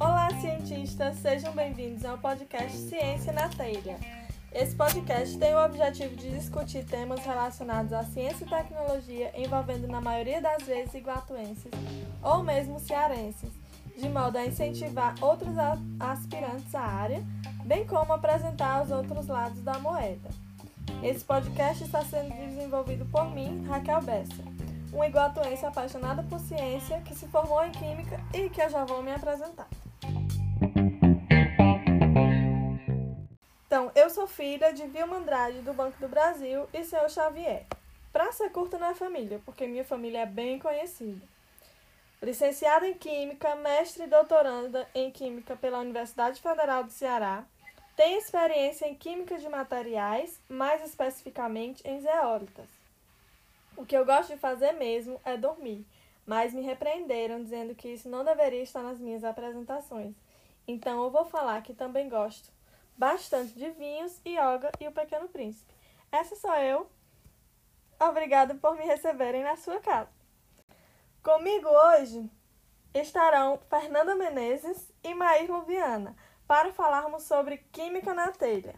Olá, cientistas! Sejam bem-vindos ao podcast Ciência na Telha. Esse podcast tem o objetivo de discutir temas relacionados à ciência e tecnologia envolvendo, na maioria das vezes, iguatuenses ou mesmo cearenses, de modo a incentivar outros aspirantes à área, bem como apresentar os outros lados da moeda. Esse podcast está sendo desenvolvido por mim, Raquel Bessa, uma iguatuense apaixonada por ciência que se formou em Química e que eu já vou me apresentar. Então, eu sou filha de Vilma Andrade, do Banco do Brasil, e seu Xavier. Pra ser curta na família, porque minha família é bem conhecida. Licenciada em Química, mestre e doutoranda em Química pela Universidade Federal do Ceará, tem experiência em Química de materiais, mais especificamente em zeólitas. O que eu gosto de fazer mesmo é dormir, mas me repreenderam dizendo que isso não deveria estar nas minhas apresentações. Então eu vou falar que também gosto bastante de vinhos, yoga e o Pequeno Príncipe. Essa sou eu. Obrigada por me receberem na sua casa. Comigo hoje estarão Fernanda Menezes e Maír Luviana para falarmos sobre Química na Telha.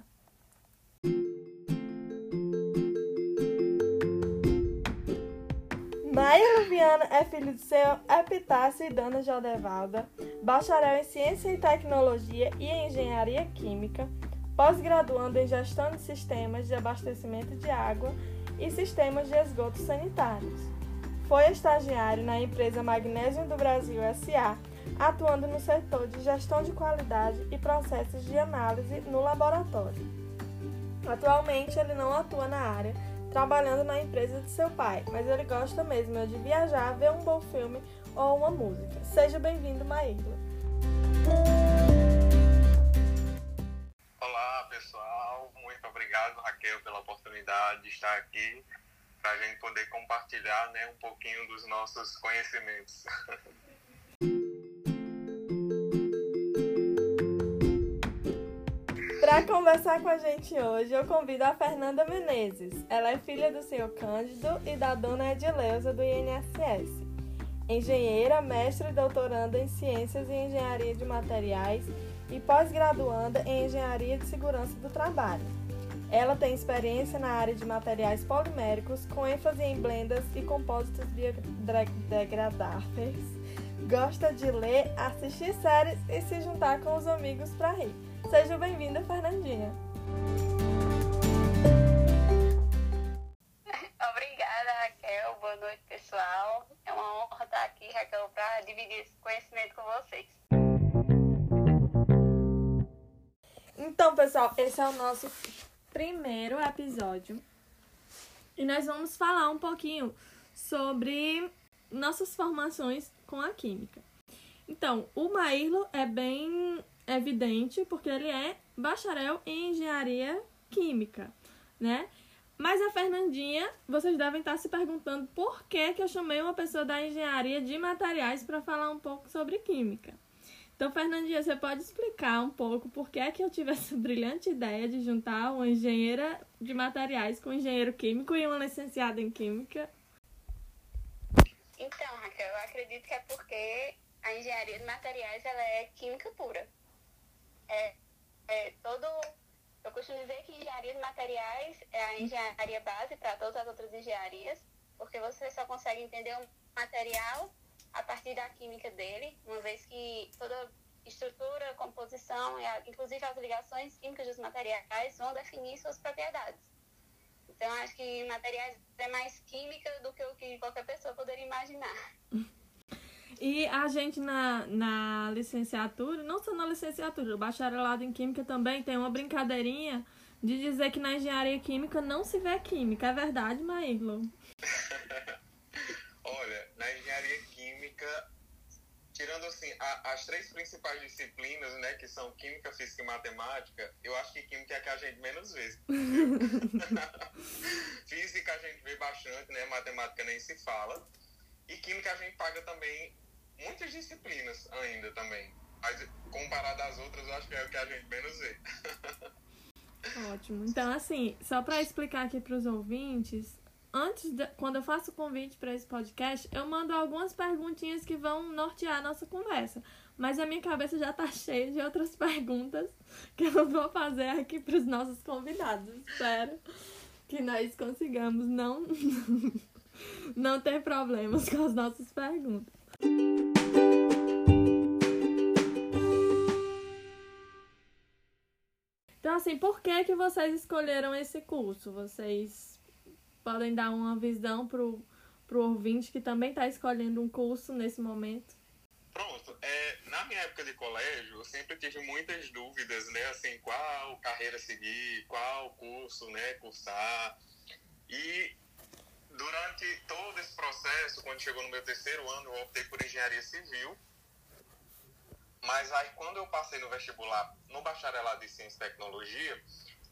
Maia Luviana é filho de seu Epitácio e Dona Jodevalda, bacharel em Ciência e Tecnologia e Engenharia Química, pós-graduando em Gestão de Sistemas de Abastecimento de Água e Sistemas de Esgotos Sanitários. Foi estagiário na empresa Magnésio do Brasil SA, atuando no setor de gestão de qualidade e processos de análise no laboratório. Atualmente, ele não atua na área, trabalhando na empresa de seu pai, mas ele gosta mesmo de viajar, ver um bom filme ou uma música. Seja bem-vindo, Maíra. Olá, pessoal. Muito obrigado, Raquel, pela oportunidade de estar aqui para a gente poder compartilhar né, um pouquinho dos nossos conhecimentos. Para conversar com a gente hoje, eu convido a Fernanda Menezes. Ela é filha do senhor Cândido e da dona Edileuza do INSS. Engenheira, mestre e doutoranda em Ciências e Engenharia de Materiais e pós-graduanda em Engenharia de Segurança do Trabalho. Ela tem experiência na área de materiais poliméricos, com ênfase em blendas e compósitos biodegradáveis. Gosta de ler, assistir séries e se juntar com os amigos para rir. Seja bem-vinda, Fernandinha. Obrigada, Raquel. Boa noite, pessoal. É uma honra estar aqui, Raquel, para dividir esse conhecimento com vocês. Então, pessoal, esse é o nosso primeiro episódio. E nós vamos falar um pouquinho sobre nossas formações com a química. Então, o Maírlo é bem evidente, porque ele é bacharel em engenharia química, né? Mas a Fernandinha, vocês devem estar se perguntando por que, que eu chamei uma pessoa da engenharia de materiais para falar um pouco sobre química. Então, Fernandinha, você pode explicar um pouco por que, que eu tive essa brilhante ideia de juntar uma engenheira de materiais com um engenheiro químico e uma licenciada em química? Então, Raquel, eu acredito que é porque a engenharia de materiais ela é química pura é, é todo. Eu costumo dizer que engenharia de materiais é a engenharia base para todas as outras engenharias, porque você só consegue entender um material a partir da química dele, uma vez que toda estrutura, composição, e inclusive as ligações químicas dos materiais vão definir suas propriedades. Então, acho que materiais é mais química do que o que qualquer pessoa poderia imaginar. E a gente na, na licenciatura, não só na licenciatura, o bacharelado em Química também tem uma brincadeirinha de dizer que na engenharia química não se vê química. É verdade, Maílo? Olha, na engenharia química, tirando assim a, as três principais disciplinas, né, que são química, física e matemática, eu acho que química é a que a gente menos vê. física a gente vê bastante, né, matemática nem se fala. E química a gente paga também muitas disciplinas ainda também. Mas comparado às outras, eu acho que é o que a gente menos vê. Ótimo. Então, assim, só para explicar aqui para os ouvintes, antes, de, quando eu faço o convite para esse podcast, eu mando algumas perguntinhas que vão nortear a nossa conversa. Mas a minha cabeça já tá cheia de outras perguntas que eu vou fazer aqui para os nossos convidados. Espero que nós consigamos não, não ter problemas com as nossas perguntas. Então, assim, por que, que vocês escolheram esse curso? Vocês podem dar uma visão pro, pro ouvinte que também está escolhendo um curso nesse momento? Pronto. É, na minha época de colégio, eu sempre tive muitas dúvidas, né? Assim, qual carreira seguir, qual curso, né, cursar. E durante todo esse processo, quando chegou no meu terceiro ano, eu optei por engenharia civil. Mas aí, quando eu passei no vestibular, no bacharelado de Ciência e Tecnologia,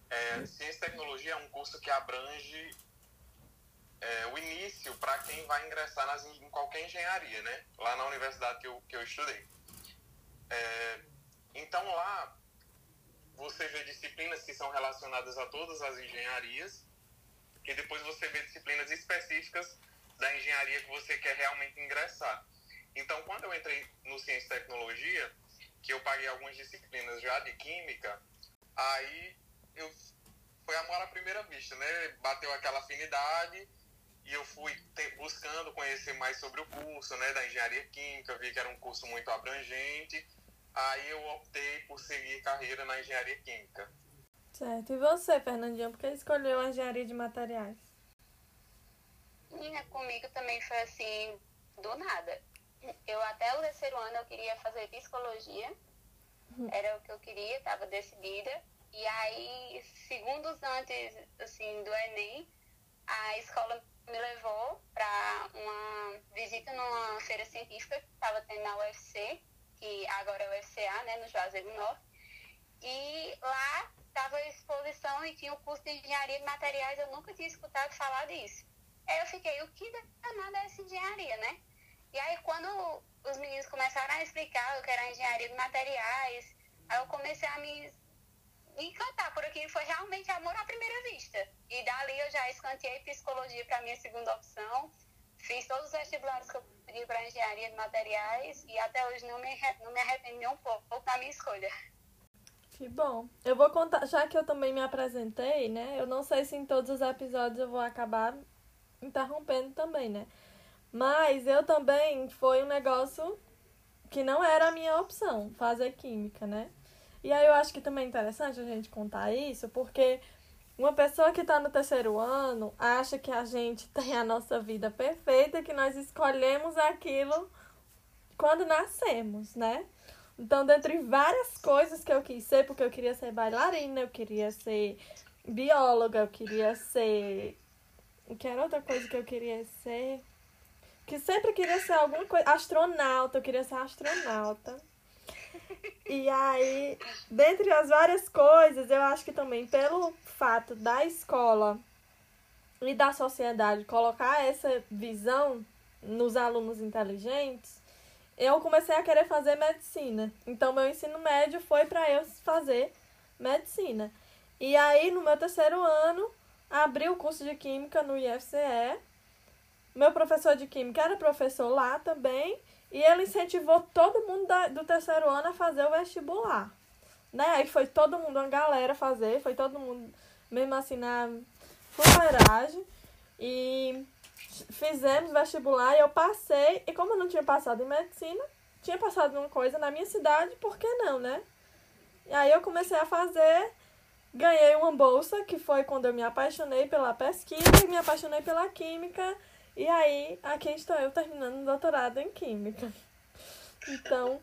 é, Ciência e Tecnologia é um curso que abrange é, o início para quem vai ingressar nas, em qualquer engenharia, né? Lá na universidade que eu, que eu estudei. É, então lá você vê disciplinas que são relacionadas a todas as engenharias e depois você vê disciplinas específicas da engenharia que você quer realmente ingressar. Então, quando eu entrei no Ciência e Tecnologia, que eu paguei algumas disciplinas já de Química, aí eu foi amor à primeira vista, né? Bateu aquela afinidade e eu fui te, buscando conhecer mais sobre o curso, né, da engenharia química, vi que era um curso muito abrangente, aí eu optei por seguir carreira na engenharia química. Certo. E você, Fernandinha, por que escolheu a engenharia de materiais? Menina, comigo também foi assim, do nada. Eu até o terceiro ano eu queria fazer psicologia, uhum. era o que eu queria, estava decidida. E aí, segundos antes, assim, do Enem, a escola me levou para uma visita numa feira científica que estava tendo na UFC, que agora é UFCA, né, no Juazeiro Norte. E lá estava a exposição e tinha o um curso de engenharia de materiais, eu nunca tinha escutado falar disso. Aí eu fiquei, o que danada é essa engenharia, né? E aí quando os meninos começaram a explicar o que era engenharia de materiais, aí eu comecei a me encantar por aquilo foi realmente amor à primeira vista. E dali eu já escanteei psicologia para minha segunda opção. Fiz todos os vestibulares que eu pedi para engenharia de materiais e até hoje não me, não me arrependo nem um pouco da minha escolha. Que bom. Eu vou contar, já que eu também me apresentei, né? Eu não sei se em todos os episódios eu vou acabar interrompendo também, né? Mas eu também foi um negócio que não era a minha opção, fazer química, né? E aí eu acho que também é interessante a gente contar isso, porque uma pessoa que está no terceiro ano acha que a gente tem a nossa vida perfeita, que nós escolhemos aquilo quando nascemos, né? Então, dentre várias coisas que eu quis ser, porque eu queria ser bailarina, eu queria ser bióloga, eu queria ser. Que era outra coisa que eu queria ser? Que sempre queria ser alguma coisa. Astronauta, eu queria ser astronauta. E aí, dentre as várias coisas, eu acho que também pelo fato da escola e da sociedade colocar essa visão nos alunos inteligentes, eu comecei a querer fazer medicina. Então, meu ensino médio foi para eu fazer medicina. E aí, no meu terceiro ano, abri o curso de Química no IFCE. Meu professor de Química era professor lá também. E ele incentivou todo mundo da, do terceiro ano a fazer o vestibular. Né? Aí foi todo mundo, uma galera fazer, foi todo mundo, mesmo assim, na fuleiragem. E fizemos vestibular e eu passei. E como eu não tinha passado em medicina, tinha passado uma coisa na minha cidade, por que não, né? E aí eu comecei a fazer, ganhei uma bolsa, que foi quando eu me apaixonei pela pesquisa e me apaixonei pela química. E aí, aqui estou eu terminando o doutorado em Química. Então,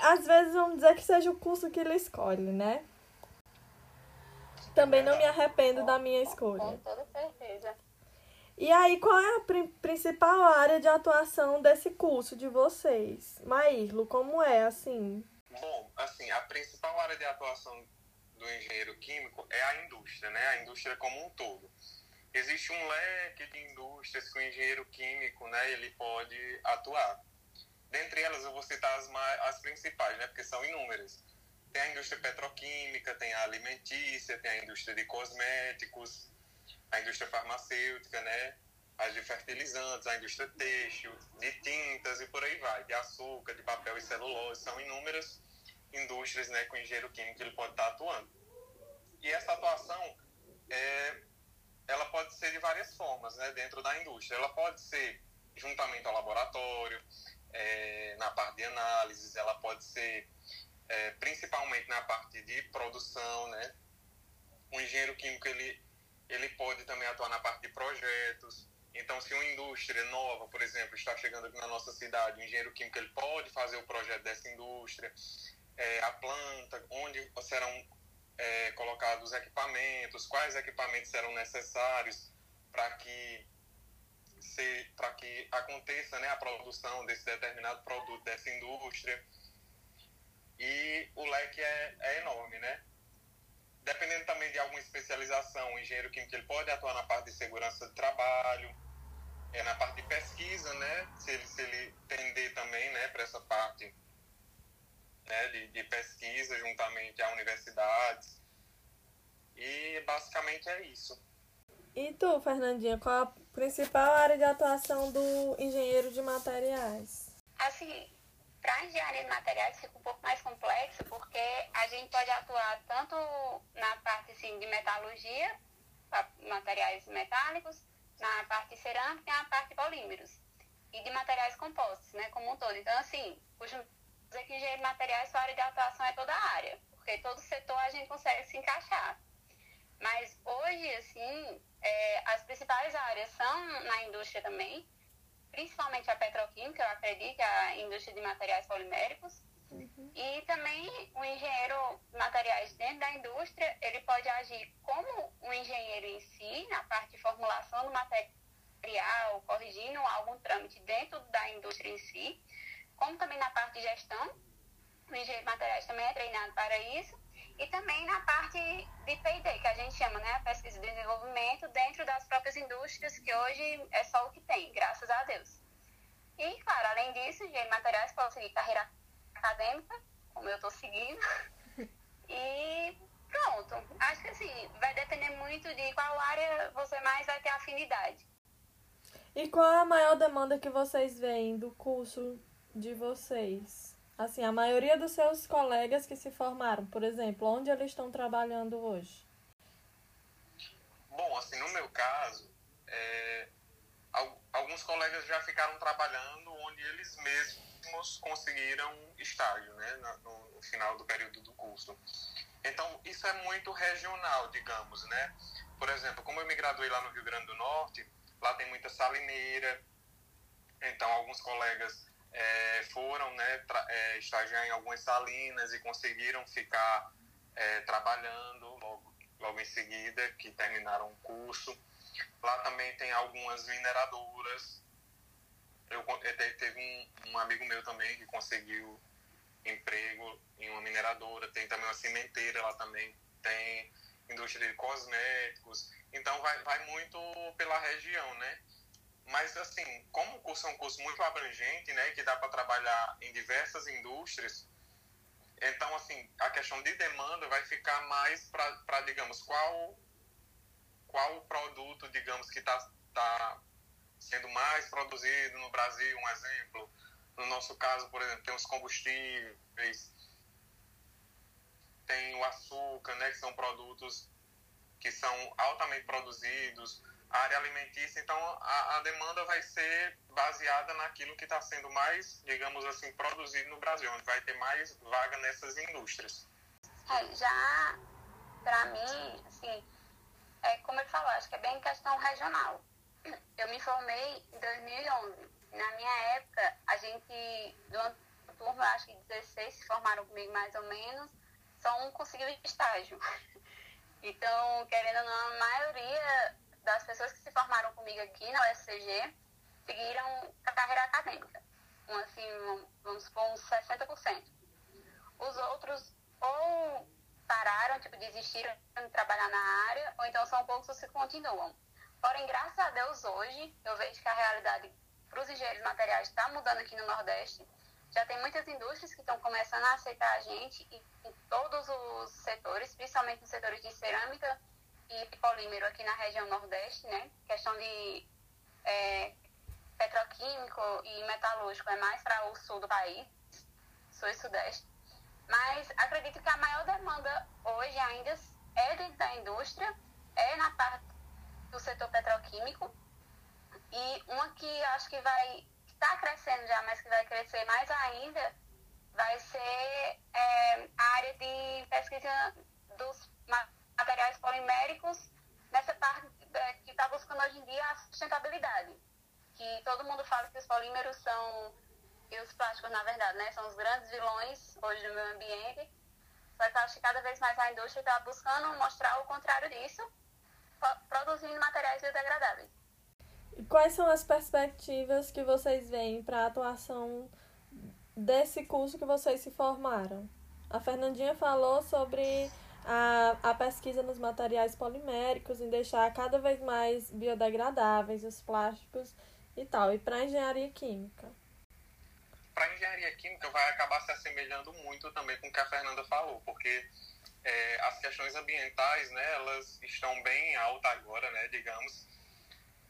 às vezes vamos dizer que seja o curso que ele escolhe, né? Também não me arrependo da minha escolha. Com toda certeza. E aí, qual é a pri principal área de atuação desse curso de vocês? Maírlo, como é, assim? Bom, assim, a principal área de atuação do engenheiro químico é a indústria, né? A indústria como um todo existe um leque de indústrias que o engenheiro químico né, ele pode atuar. Dentre elas, eu vou citar as, mais, as principais, né, porque são inúmeras. Tem a indústria petroquímica, tem a alimentícia, tem a indústria de cosméticos, a indústria farmacêutica, né? As de fertilizantes, a indústria têxtil, de tintas e por aí vai, de açúcar, de papel e celulose, são inúmeras indústrias, né, com engenheiro químico ele pode estar atuando. E essa atuação é, ela pode ser de várias formas, né, dentro da indústria. Ela pode ser juntamente ao laboratório, é, na parte de análises, ela pode ser é, principalmente na parte de produção, né? O engenheiro químico ele ele pode também atuar na parte de projetos. Então, se uma indústria nova, por exemplo, está chegando aqui na nossa cidade, o engenheiro químico ele pode fazer o projeto dessa indústria, é, a planta, onde serão é, colocados os equipamentos, quais equipamentos serão necessários para que para que aconteça né, a produção desse determinado produto dessa indústria e o leque é, é enorme, né? Dependendo também de alguma especialização, o engenheiro químico ele pode atuar na parte de segurança de trabalho, é na parte de pesquisa, né? Se ele, se ele tender também, né, para essa parte né, de, de pesquisa juntamente a universidades. E basicamente é isso. E tu, Fernandinha, qual a principal área de atuação do engenheiro de materiais? Assim, para a engenharia de materiais fica um pouco mais complexo, porque a gente pode atuar tanto na parte assim, de metalurgia, materiais metálicos, na parte cerâmica e na parte de polímeros. E de materiais compostos, né, como um todo. Então, assim, costumo dizer que engenharia de materiais, sua área de atuação é toda a área, porque todo setor a gente consegue se encaixar. Mas hoje, assim, é, as principais áreas são na indústria também, principalmente a petroquímica, eu acredito, a indústria de materiais poliméricos. Uhum. E também o engenheiro de materiais dentro da indústria, ele pode agir como um engenheiro em si, na parte de formulação do material, corrigindo algum trâmite dentro da indústria em si, como também na parte de gestão. O engenheiro de materiais também é treinado para isso. E também na parte de P&D, que a gente chama, né, pesquisa e desenvolvimento, dentro das próprias indústrias, que hoje é só o que tem, graças a Deus. E, claro, além disso, de materiais pode seguir carreira acadêmica, como eu estou seguindo. E pronto. Acho que assim, vai depender muito de qual área você mais vai ter afinidade. E qual é a maior demanda que vocês veem do curso de vocês? Assim, a maioria dos seus colegas que se formaram, por exemplo, onde eles estão trabalhando hoje? Bom, assim, no meu caso, é, alguns colegas já ficaram trabalhando onde eles mesmos conseguiram estágio, né, no, no final do período do curso. Então, isso é muito regional, digamos, né? Por exemplo, como eu me graduei lá no Rio Grande do Norte, lá tem muita salineira, então alguns colegas é, foram né, é, estagiar em algumas salinas e conseguiram ficar é, trabalhando logo, logo em seguida que terminaram o curso. Lá também tem algumas mineradoras. Eu, teve um, um amigo meu também que conseguiu emprego em uma mineradora, tem também uma cimenteira lá também, tem indústria de cosméticos. Então vai, vai muito pela região, né? Mas, assim, como o curso é um curso muito abrangente, né, que dá para trabalhar em diversas indústrias, então, assim, a questão de demanda vai ficar mais para, digamos, qual, qual o produto, digamos, que está tá sendo mais produzido no Brasil, um exemplo. No nosso caso, por exemplo, tem os combustíveis, tem o açúcar, né, que são produtos que são altamente produzidos, área alimentícia, então a, a demanda vai ser baseada naquilo que está sendo mais, digamos assim, produzido no Brasil, onde vai ter mais vaga nessas indústrias. É, já, para mim, assim, é, como eu falo, acho que é bem questão regional. Eu me formei em 2011. Na minha época, a gente, do ano turma, acho que 16 se formaram comigo mais ou menos, só um conseguiu estágio. Então, querendo ou não, a maioria das pessoas que se formaram comigo aqui na UFCG seguiram a carreira acadêmica. Um, assim, vamos supor, uns 60%. Os outros ou pararam, tipo, desistiram de trabalhar na área, ou então são poucos os que continuam. Porém, graças a Deus, hoje, eu vejo que a realidade para os engenheiros materiais está mudando aqui no Nordeste. Já tem muitas indústrias que estão começando a aceitar a gente em todos os setores, principalmente nos setores de cerâmica, e polímero aqui na região Nordeste, né? Questão de é, petroquímico e metalúrgico é mais para o sul do país, sul e sudeste. Mas acredito que a maior demanda hoje ainda é dentro da indústria, é na parte do setor petroquímico. E uma que acho que vai está crescendo já, mas que vai crescer mais ainda, vai ser é, a área de pesquisa dos materiais poliméricos nessa parte é, que está buscando hoje em dia a sustentabilidade. Que todo mundo fala que os polímeros são, e os plásticos, na verdade, né, são os grandes vilões hoje no meio ambiente. Só que acho que cada vez mais a indústria está buscando mostrar o contrário disso, produzindo materiais biodegradáveis. Quais são as perspectivas que vocês veem para a atuação desse curso que vocês se formaram? A Fernandinha falou sobre a, a pesquisa nos materiais poliméricos, em deixar cada vez mais biodegradáveis os plásticos e tal, e para a engenharia química. Para a engenharia química vai acabar se assemelhando muito também com o que a Fernanda falou, porque é, as questões ambientais, né, elas estão bem altas agora, né, digamos,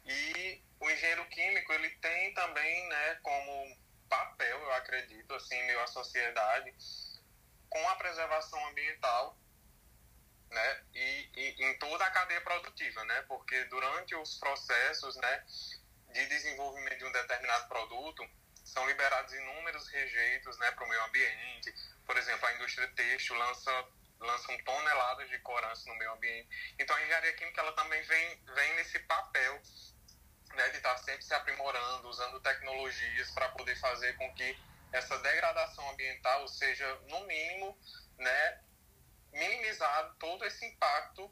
e o engenheiro químico ele tem também, né, como papel, eu acredito, assim, meio à sociedade, com a preservação ambiental né? E, e, em toda a cadeia produtiva, né? Porque durante os processos, né, de desenvolvimento de um determinado produto, são liberados inúmeros rejeitos, né, para o meio ambiente. Por exemplo, a indústria têxtil lança lançam toneladas de corantes no meio ambiente. Então, a engenharia química ela também vem vem nesse papel né, de estar sempre se aprimorando, usando tecnologias para poder fazer com que essa degradação ambiental seja, no mínimo, né, minimizar todo esse impacto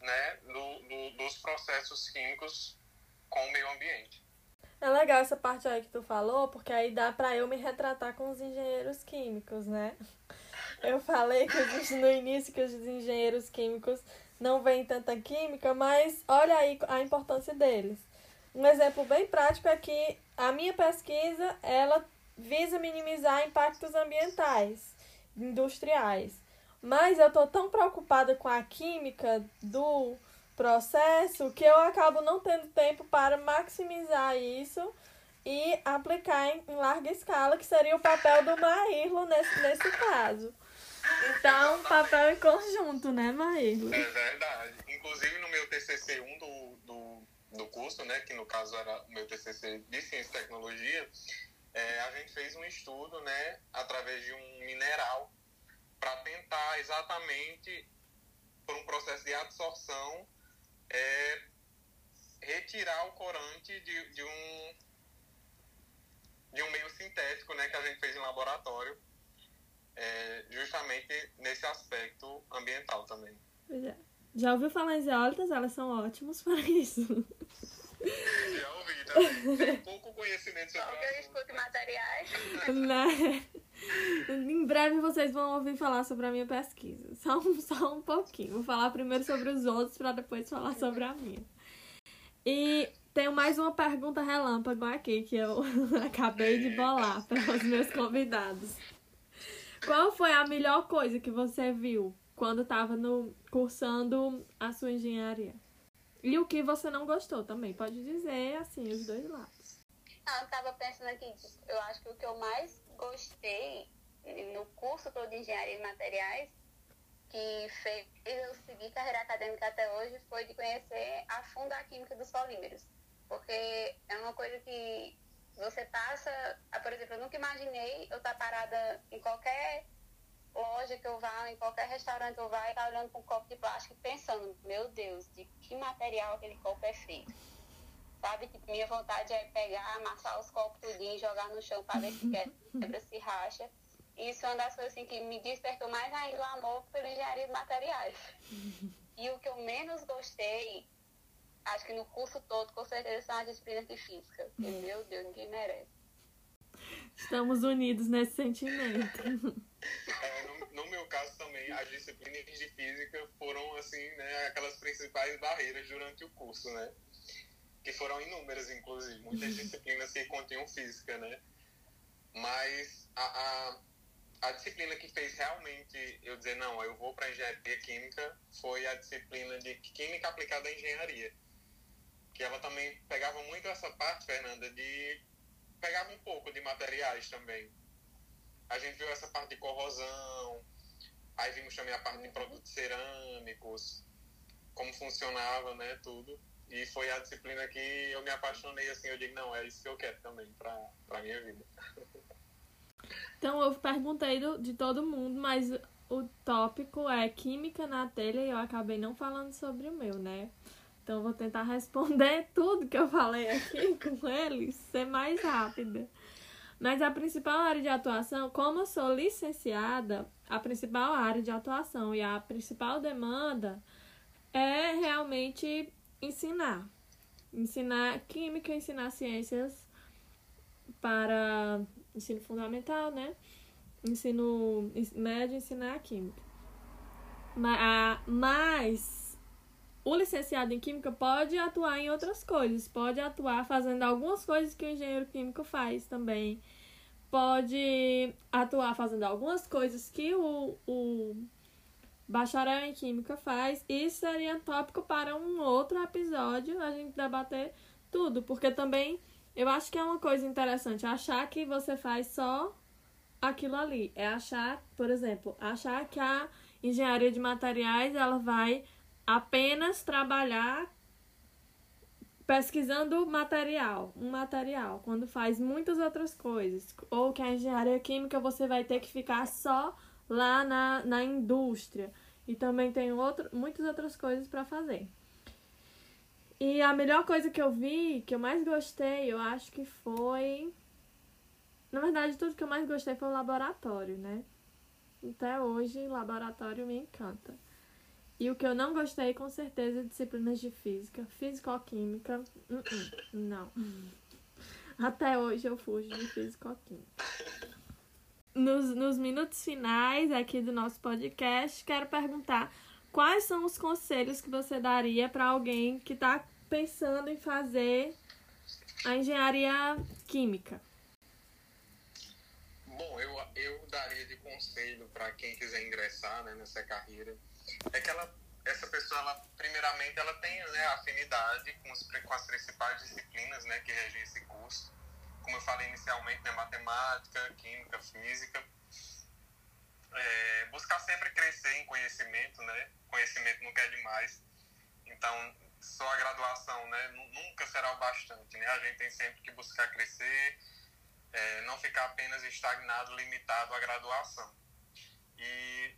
né, do, do, dos processos químicos com o meio ambiente. É legal essa parte aí que tu falou, porque aí dá para eu me retratar com os engenheiros químicos, né? Eu falei que no início que os engenheiros químicos não veem tanta química, mas olha aí a importância deles. Um exemplo bem prático é que a minha pesquisa, ela visa minimizar impactos ambientais, industriais. Mas eu tô tão preocupada com a química do processo que eu acabo não tendo tempo para maximizar isso e aplicar em, em larga escala, que seria o papel do Maírlo nesse, nesse caso. Então, papel em conjunto, né, Maírlo? É verdade. Inclusive, no meu TCC 1 do, do, do curso, né, que no caso era o meu TCC de Ciência e Tecnologia, é, a gente fez um estudo, né, através de um mineral para tentar exatamente, por um processo de absorção, é, retirar o corante de, de, um, de um meio sintético né, que a gente fez em laboratório, é, justamente nesse aspecto ambiental também. É. Já ouviu falar em zeólitas? Elas são ótimas para isso. Já ouvi também. Tenho pouco conhecimento sobre Só que eu escuto materiais. Né? Em breve vocês vão ouvir falar sobre a minha pesquisa. Só um, só um pouquinho. Vou falar primeiro sobre os outros para depois falar sobre a minha. E tenho mais uma pergunta relâmpago aqui que eu acabei de bolar para os meus convidados. Qual foi a melhor coisa que você viu quando estava no cursando a sua engenharia? E o que você não gostou também? Pode dizer assim, os dois lados. Ah, eu tava pensando aqui, eu acho que o que eu mais gostei no curso todo de engenharia de materiais, que fez eu seguir carreira acadêmica até hoje, foi de conhecer a fundo a química dos polímeros. Porque é uma coisa que você passa, ah, por exemplo, eu nunca imaginei eu estar parada em qualquer loja que eu vá, em qualquer restaurante que eu vá, e estar olhando para um copo de plástico e pensando, meu Deus, de que material aquele copo é feito. Sabe? Tipo, minha vontade é pegar, amassar os copos tudinho e jogar no chão para ver se quebra, se racha. Isso é uma das coisas assim, que me despertou mais ainda o amor pela engenharia de materiais. E o que eu menos gostei, acho que no curso todo, com certeza, são as disciplinas de física. Porque, meu Deus, ninguém merece. Estamos unidos nesse sentimento. É, no, no, meu caso também, as disciplinas de física foram, assim, né, aquelas principais barreiras durante o curso, né? Que foram inúmeras, inclusive, muitas disciplinas que continham física, né? Mas a, a, a disciplina que fez realmente eu dizer, não, eu vou para engenharia química, foi a disciplina de química aplicada à engenharia. Que ela também pegava muito essa parte, Fernanda, de. pegava um pouco de materiais também. A gente viu essa parte de corrosão, aí vimos também a parte de produtos cerâmicos, como funcionava, né, tudo. E foi a disciplina que eu me apaixonei, assim, eu digo, não, é isso que eu quero também para a minha vida. Então eu perguntei do, de todo mundo, mas o tópico é química na telha e eu acabei não falando sobre o meu, né? Então eu vou tentar responder tudo que eu falei aqui com eles, ser mais rápida. Mas a principal área de atuação, como eu sou licenciada, a principal área de atuação e a principal demanda é realmente ensinar. Ensinar química, ensinar ciências para ensino fundamental, né? Ensino médio, ensinar química. Mas o licenciado em química pode atuar em outras coisas, pode atuar fazendo algumas coisas que o engenheiro químico faz também. Pode atuar fazendo algumas coisas que o, o bacharel em química faz. Isso seria tópico para um outro episódio, a gente debater tudo, porque também eu acho que é uma coisa interessante achar que você faz só aquilo ali. É achar, por exemplo, achar que a engenharia de materiais ela vai apenas trabalhar pesquisando material, um material, quando faz muitas outras coisas. Ou que a engenharia química você vai ter que ficar só lá na, na indústria. E também tem outro, muitas outras coisas para fazer. E a melhor coisa que eu vi, que eu mais gostei, eu acho que foi. Na verdade, tudo que eu mais gostei foi o laboratório, né? Até hoje, laboratório me encanta. E o que eu não gostei, com certeza, é disciplinas de física. Físico-química, uh -uh, não. Até hoje eu fujo de físico-química. Nos, nos minutos finais aqui do nosso podcast, quero perguntar quais são os conselhos que você daria para alguém que está pensando em fazer a engenharia química? Bom, eu, eu daria de conselho para quem quiser ingressar né, nessa carreira é que ela, essa pessoa, ela, primeiramente, ela tem né, afinidade com, os, com as principais disciplinas né, que regem esse curso. Como eu falei inicialmente, né, matemática, química, física é, buscar sempre crescer em conhecimento, né? Conhecimento nunca é demais. Então, só a graduação, né? Nunca será o bastante, né? A gente tem sempre que buscar crescer, é, não ficar apenas estagnado, limitado à graduação. E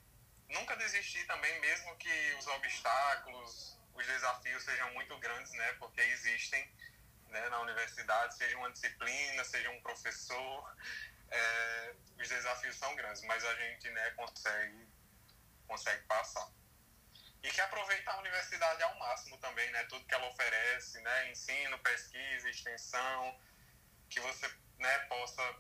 nunca desistir também, mesmo que os obstáculos, os desafios sejam muito grandes, né? Porque existem né, na universidade, seja uma disciplina, seja um professor, é, os desafios são grandes, mas a gente né, consegue, consegue passar. E que aproveitar a universidade ao máximo também, né? Tudo que ela oferece, né? Ensino, pesquisa, extensão, que você né, possa,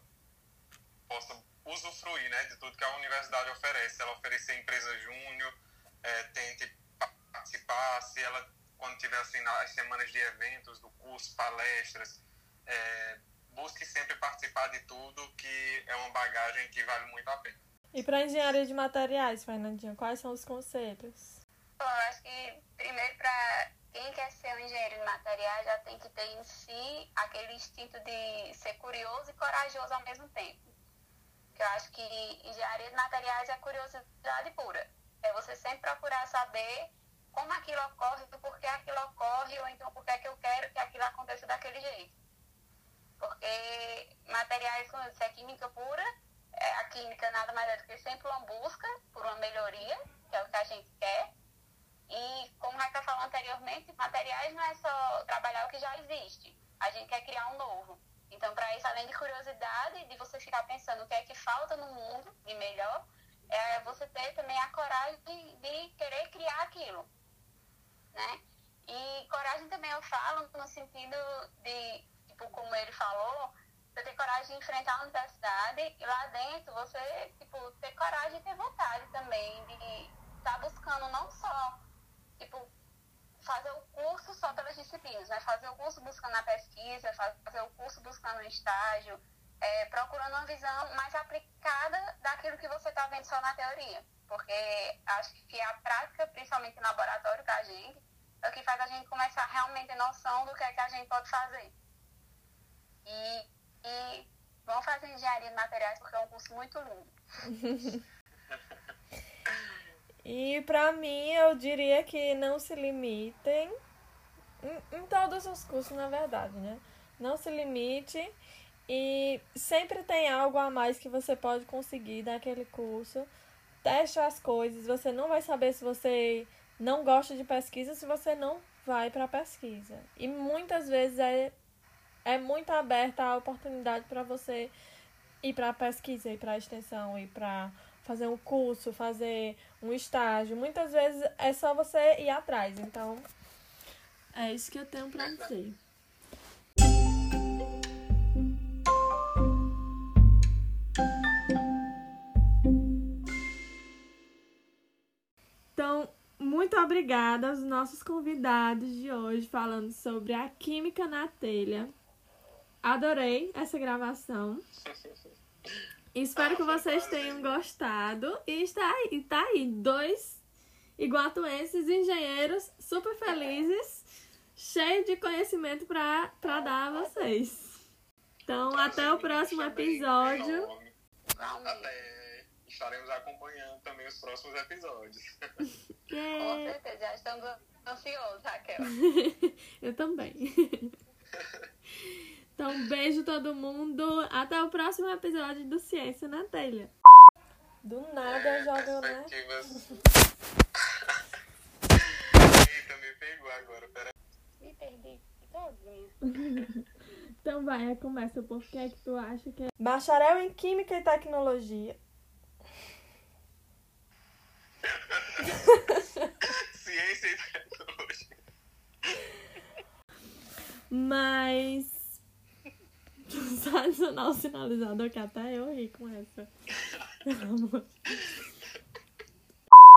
possa usufruir né, de tudo que a universidade oferece. Ela oferecer empresa júnior, é, tente participar, se ela, quando tiver assim, as semanas de eventos do curso, palestras, é, busque sempre participar de tudo, que é uma bagagem que vale muito a pena. E para engenharia de materiais, Fernandinho, quais são os conselhos? Bom, eu acho que primeiro para quem quer ser um engenheiro de materiais já tem que ter em si aquele instinto de ser curioso e corajoso ao mesmo tempo. Eu acho que engenharia de materiais é curiosidade pura. É você sempre procurar saber como aquilo ocorre, por que aquilo ocorre, ou então por que, é que eu quero que aquilo aconteça daquele jeito. Porque materiais, como eu disse, é química pura, é, a química nada mais é do que sempre uma busca por uma melhoria, que é o que a gente quer. E como o Raquel falou anteriormente, materiais não é só trabalhar o que já existe, a gente quer criar um novo. Então, para isso, além de curiosidade, de você ficar pensando o que é que falta no mundo de melhor, é você ter também a coragem de, de querer criar aquilo. Né? E coragem também eu falo no sentido de tipo, como ele falou, você ter coragem de enfrentar a universidade e lá dentro você, tipo, ter coragem e ter vontade também de estar tá buscando não só, tipo, fazer o curso só pelas disciplinas, mas fazer o curso buscando a pesquisa, fazer o curso buscando o estágio, é, procurando uma visão mais aplicada daquilo que você está vendo só na teoria. Porque acho que a prática, principalmente no laboratório para a gente, é o que faz a gente começar realmente a noção do que é que a gente pode fazer. E, e vão fazer engenharia de materiais porque é um curso muito lindo. e para mim, eu diria que não se limitem em, em todos os cursos, na verdade, né? Não se limite e sempre tem algo a mais que você pode conseguir naquele curso. Teste as coisas, você não vai saber se você não gosta de pesquisa se você não vai para pesquisa. E muitas vezes é, é muito aberta a oportunidade para você ir para pesquisa, ir para extensão, ir para fazer um curso, fazer um estágio. Muitas vezes é só você ir atrás. Então, é isso que eu tenho para dizer. Obrigada aos nossos convidados de hoje falando sobre a química na telha. Adorei essa gravação. Espero que vocês tenham gostado. E está aí, tá aí, dois iguatuenses engenheiros super felizes, cheios de conhecimento para dar a vocês. Então, até o próximo episódio. Até estaremos acompanhando também os próximos episódios. Yeah. Com certeza, já estamos ansiosos, Raquel. Eu também. Então, um beijo todo mundo. Até o próximo episódio do Ciência na Telha. Do nada é, joga, né? Eita, me pegou agora, peraí. Me perdi sozinha. então vai, começa. Por que é que tu acha que é... Bacharel em Química e Tecnologia. Ciência e Tecnologia. Mas Sensacional sinalizador que até eu ri com essa. Pelo amor.